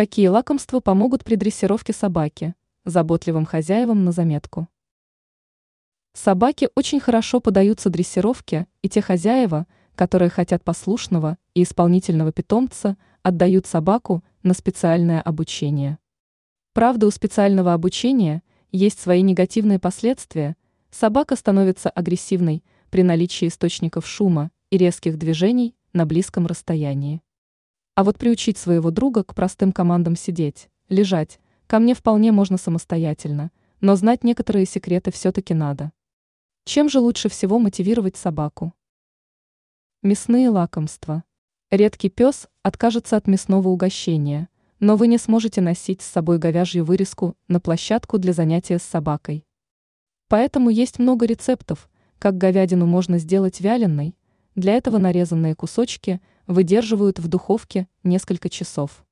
Какие лакомства помогут при дрессировке собаки? Заботливым хозяевам на заметку. Собаки очень хорошо подаются дрессировке, и те хозяева, которые хотят послушного и исполнительного питомца, отдают собаку на специальное обучение. Правда, у специального обучения есть свои негативные последствия. Собака становится агрессивной при наличии источников шума и резких движений на близком расстоянии. А вот приучить своего друга к простым командам сидеть, лежать, ко мне вполне можно самостоятельно, но знать некоторые секреты все-таки надо. Чем же лучше всего мотивировать собаку? Мясные лакомства. Редкий пес откажется от мясного угощения, но вы не сможете носить с собой говяжью вырезку на площадку для занятия с собакой. Поэтому есть много рецептов, как говядину можно сделать вяленой, для этого нарезанные кусочки выдерживают в духовке несколько часов.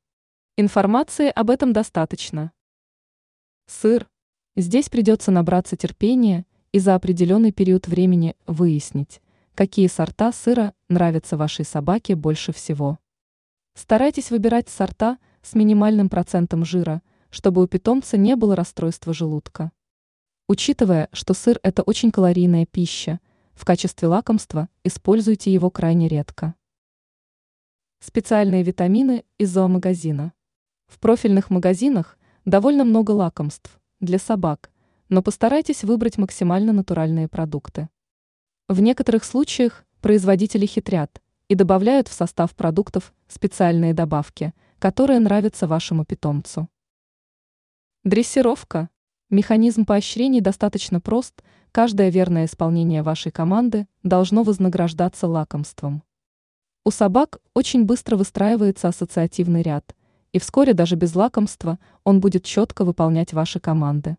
Информации об этом достаточно. Сыр. Здесь придется набраться терпения и за определенный период времени выяснить, какие сорта сыра нравятся вашей собаке больше всего. Старайтесь выбирать сорта с минимальным процентом жира, чтобы у питомца не было расстройства желудка. Учитывая, что сыр – это очень калорийная пища, в качестве лакомства используйте его крайне редко. Специальные витамины из зоомагазина. В профильных магазинах довольно много лакомств для собак, но постарайтесь выбрать максимально натуральные продукты. В некоторых случаях производители хитрят и добавляют в состав продуктов специальные добавки, которые нравятся вашему питомцу. Дрессировка. Механизм поощрений достаточно прост, каждое верное исполнение вашей команды должно вознаграждаться лакомством. У собак очень быстро выстраивается ассоциативный ряд, и вскоре даже без лакомства он будет четко выполнять ваши команды.